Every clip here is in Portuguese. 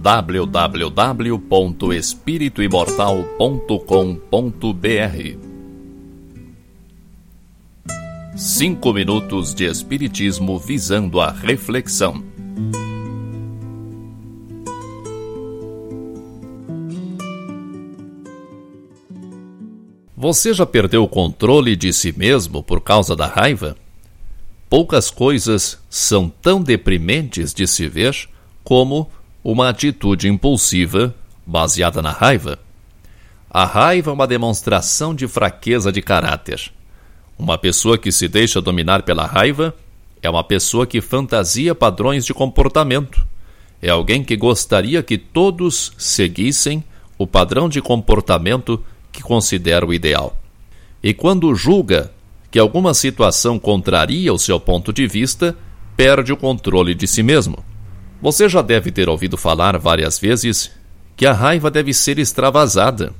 www.espirituimortal.com.br Cinco minutos de Espiritismo visando a reflexão. Você já perdeu o controle de si mesmo por causa da raiva? Poucas coisas são tão deprimentes de se ver como uma atitude impulsiva baseada na raiva. A raiva é uma demonstração de fraqueza de caráter. Uma pessoa que se deixa dominar pela raiva é uma pessoa que fantasia padrões de comportamento. É alguém que gostaria que todos seguissem o padrão de comportamento que considera o ideal. E quando julga que alguma situação contraria o seu ponto de vista, perde o controle de si mesmo. Você já deve ter ouvido falar várias vezes que a raiva deve ser extravasada,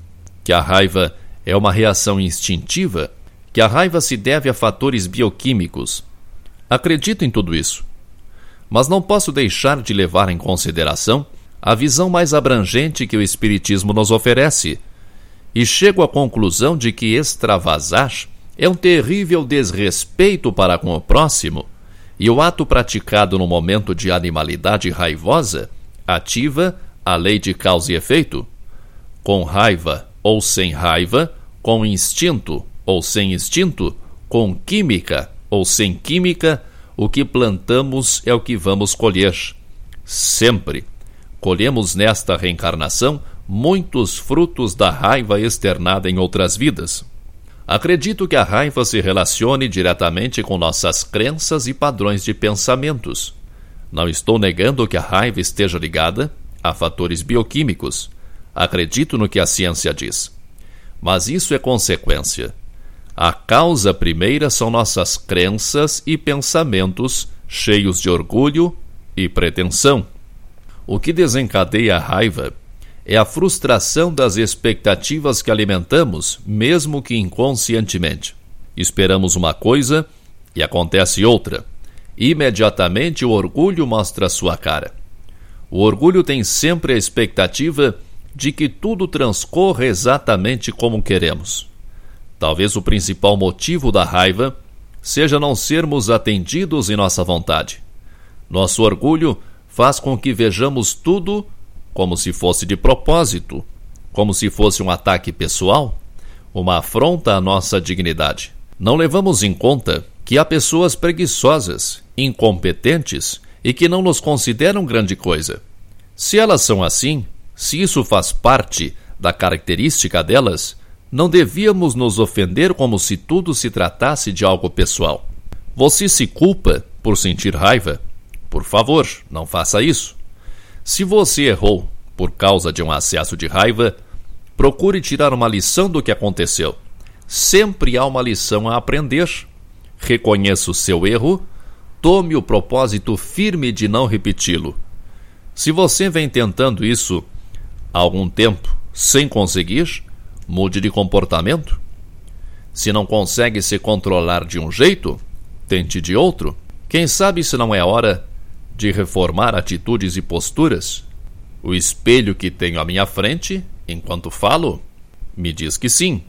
que a raiva é uma reação instintiva, que a raiva se deve a fatores bioquímicos. Acredito em tudo isso. Mas não posso deixar de levar em consideração a visão mais abrangente que o Espiritismo nos oferece, e chego à conclusão de que extravasar é um terrível desrespeito para com o próximo, e o ato praticado no momento de animalidade raivosa ativa a lei de causa e efeito. Com raiva ou sem raiva, com instinto ou sem instinto, com química ou sem química, o que plantamos é o que vamos colher. Sempre. Colhemos nesta reencarnação muitos frutos da raiva externada em outras vidas. Acredito que a raiva se relacione diretamente com nossas crenças e padrões de pensamentos. Não estou negando que a raiva esteja ligada a fatores bioquímicos. Acredito no que a ciência diz. Mas isso é consequência. A causa primeira são nossas crenças e pensamentos cheios de orgulho e pretensão. O que desencadeia a raiva é a frustração das expectativas que alimentamos, mesmo que inconscientemente. Esperamos uma coisa e acontece outra. Imediatamente o orgulho mostra sua cara. O orgulho tem sempre a expectativa de que tudo transcorra exatamente como queremos. Talvez o principal motivo da raiva seja não sermos atendidos em nossa vontade. Nosso orgulho faz com que vejamos tudo como se fosse de propósito, como se fosse um ataque pessoal, uma afronta à nossa dignidade. Não levamos em conta que há pessoas preguiçosas, incompetentes e que não nos consideram grande coisa. Se elas são assim, se isso faz parte da característica delas, não devíamos nos ofender como se tudo se tratasse de algo pessoal. Você se culpa por sentir raiva? Por favor, não faça isso. Se você errou por causa de um acesso de raiva, procure tirar uma lição do que aconteceu. Sempre há uma lição a aprender. Reconheça o seu erro, tome o propósito firme de não repeti-lo. Se você vem tentando isso há algum tempo sem conseguir, mude de comportamento. Se não consegue se controlar de um jeito, tente de outro. Quem sabe se não é hora de reformar atitudes e posturas? O espelho que tenho à minha frente, enquanto falo, me diz que sim.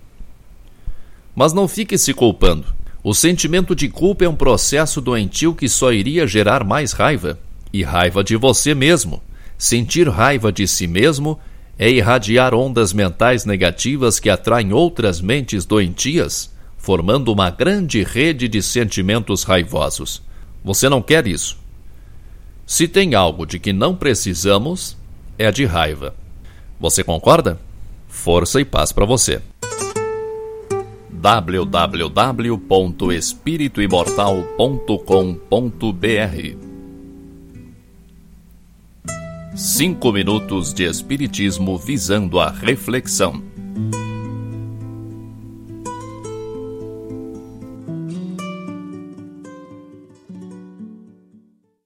Mas não fique se culpando. O sentimento de culpa é um processo doentio que só iria gerar mais raiva, e raiva de você mesmo. Sentir raiva de si mesmo é irradiar ondas mentais negativas que atraem outras mentes doentias, formando uma grande rede de sentimentos raivosos. Você não quer isso. Se tem algo de que não precisamos, é de raiva. Você concorda? Força e paz para você. www.espirituimortal.com.br Cinco minutos de Espiritismo visando a reflexão.